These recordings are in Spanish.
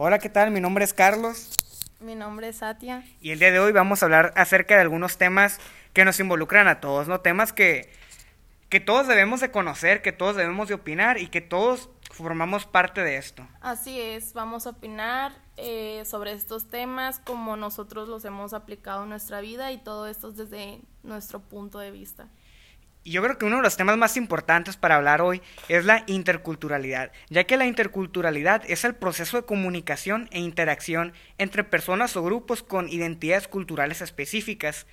Hola, ¿qué tal? Mi nombre es Carlos. Mi nombre es Satia. Y el día de hoy vamos a hablar acerca de algunos temas que nos involucran a todos, ¿no? Temas que, que todos debemos de conocer, que todos debemos de opinar y que todos formamos parte de esto. Así es, vamos a opinar eh, sobre estos temas como nosotros los hemos aplicado en nuestra vida y todo esto desde nuestro punto de vista. Y yo creo que uno de los temas más importantes para hablar hoy es la interculturalidad, ya que la interculturalidad es el proceso de comunicación e interacción entre personas o grupos con identidades culturales específicas,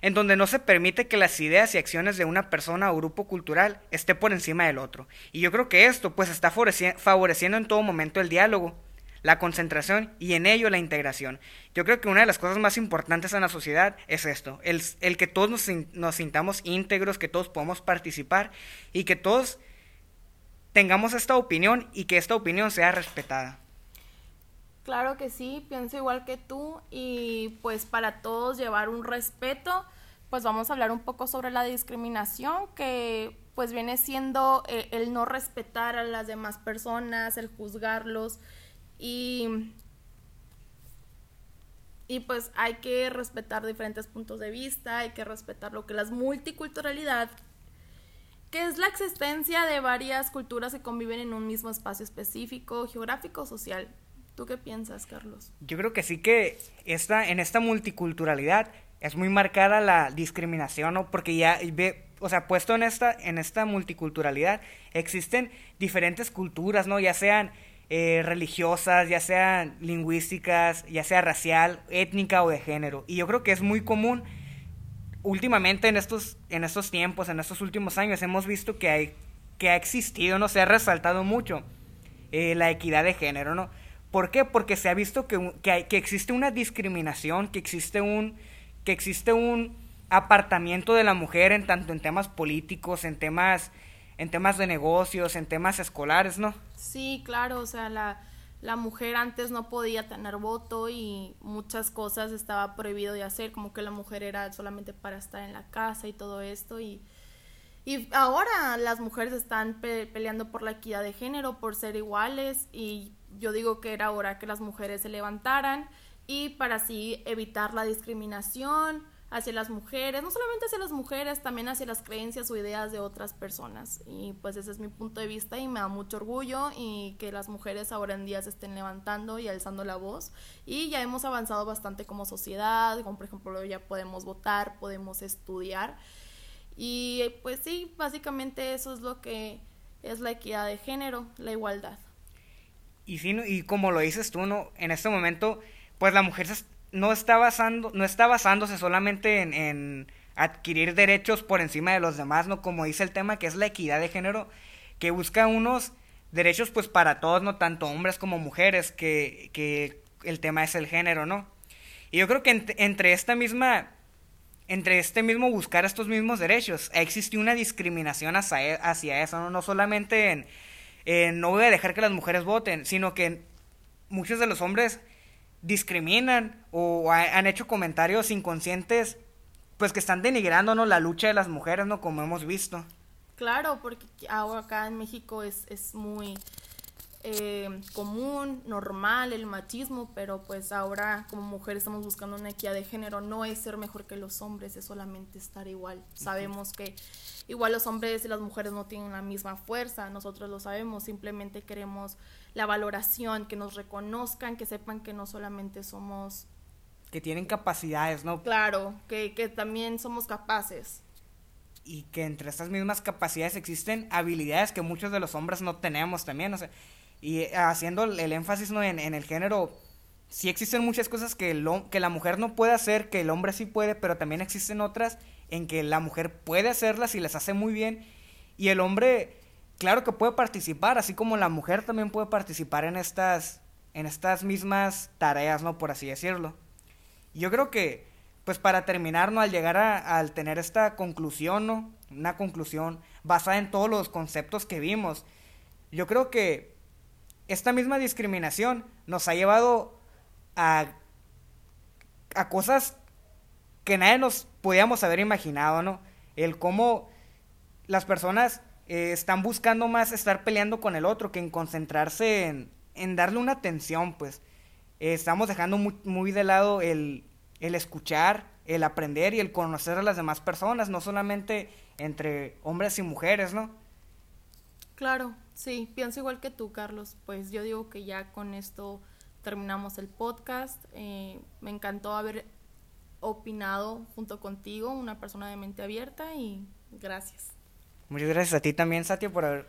en donde no se permite que las ideas y acciones de una persona o grupo cultural esté por encima del otro. Y yo creo que esto pues está favoreciendo en todo momento el diálogo la concentración y en ello la integración. Yo creo que una de las cosas más importantes en la sociedad es esto, el, el que todos nos, sintamos íntegros, que todos podamos participar y que todos tengamos esta opinión y que esta opinión sea respetada. Claro que sí, pienso igual que tú y pues para todos llevar un respeto, pues vamos a hablar un poco sobre la discriminación que pues viene siendo eh, el no respetar a las demás personas, el juzgarlos, y, y pues hay que respetar diferentes puntos de vista, hay que respetar lo que la multiculturalidad, que es la existencia de varias culturas que conviven en un mismo espacio específico, geográfico, social. ¿Tú qué piensas, Carlos? Yo creo que sí que esta, en esta multiculturalidad es muy marcada la discriminación, ¿no? Porque ya ve, o sea, puesto en esta, en esta multiculturalidad, existen diferentes culturas, ¿no? Ya sean eh, religiosas, ya sean lingüísticas, ya sea racial, étnica o de género. Y yo creo que es muy común últimamente en estos, en estos tiempos, en estos últimos años, hemos visto que, hay, que ha existido, no se ha resaltado mucho eh, la equidad de género, ¿no? ¿Por qué? Porque se ha visto que, que, existe una discriminación, que existe un, que existe un apartamiento de la mujer en tanto en temas políticos, en temas en temas de negocios, en temas escolares, ¿no? Sí, claro, o sea, la, la mujer antes no podía tener voto y muchas cosas estaba prohibido de hacer, como que la mujer era solamente para estar en la casa y todo esto y, y ahora las mujeres están peleando por la equidad de género, por ser iguales y yo digo que era hora que las mujeres se levantaran y para así evitar la discriminación, hacia las mujeres, no solamente hacia las mujeres, también hacia las creencias o ideas de otras personas. Y pues ese es mi punto de vista y me da mucho orgullo y que las mujeres ahora en día se estén levantando y alzando la voz. Y ya hemos avanzado bastante como sociedad, como por ejemplo ya podemos votar, podemos estudiar. Y pues sí, básicamente eso es lo que es la equidad de género, la igualdad. Y, y como lo dices tú, ¿no? en este momento, pues la mujer se no está, basando, no está basándose solamente en, adquirir derechos por encima de los demás, ¿no? Como dice el tema, que es la equidad de género, que busca unos derechos pues para todos, no tanto hombres como mujeres, que, que el tema es el género, ¿no? Y yo creo que entre esta misma, entre este mismo buscar estos mismos derechos, existe una discriminación hacia, e, hacia eso, ¿no? No solamente en, en no voy a dejar que las mujeres voten, sino que muchos de los hombres discriminan o han hecho comentarios inconscientes pues que están denigrándonos la lucha de las mujeres, ¿no? Como hemos visto. Claro, porque ahora acá en México es, es muy eh, común, normal el machismo, pero pues ahora como mujeres estamos buscando una equidad de género, no es ser mejor que los hombres, es solamente estar igual. Sabemos que igual los hombres y las mujeres no tienen la misma fuerza, nosotros lo sabemos, simplemente queremos la valoración, que nos reconozcan, que sepan que no solamente somos... Que tienen capacidades, ¿no? Claro, que, que también somos capaces y que entre estas mismas capacidades existen habilidades que muchos de los hombres no tenemos también. O sea, y haciendo el énfasis ¿no? en, el género, sí existen muchas cosas que, el, que la mujer no puede hacer, que el hombre sí puede, pero también existen otras en que la mujer puede hacerlas y las hace muy bien. Y el hombre, claro que puede participar, así como la mujer también puede participar en estas, en estas mismas tareas, ¿no? Por así decirlo. yo creo que, pues para terminar, ¿no? Al llegar a, al tener esta conclusión, ¿no? Una conclusión basada en todos los conceptos que vimos, yo creo que esta misma discriminación nos ha llevado a, a cosas que nadie nos podíamos haber imaginado, ¿no? El cómo las personas eh, están buscando más estar peleando con el otro que en concentrarse en, en darle una atención, pues. estamos dejando muy, muy de lado el, el escuchar, el aprender y el conocer a las demás personas, no solamente entre hombres y mujeres, ¿no? Claro, sí, pienso igual que tú, Carlos. Pues yo digo que ya con esto terminamos el podcast. Eh, me encantó haber opinado junto contigo, una persona de mente abierta y gracias. Muchas gracias a ti también, Satya, por haber,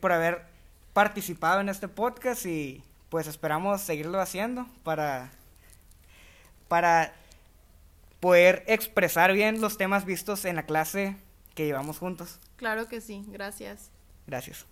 por haber participado en este podcast y pues esperamos seguirlo haciendo para, para poder expresar bien los temas vistos en la clase que llevamos juntos. Claro que sí, gracias. Gracias.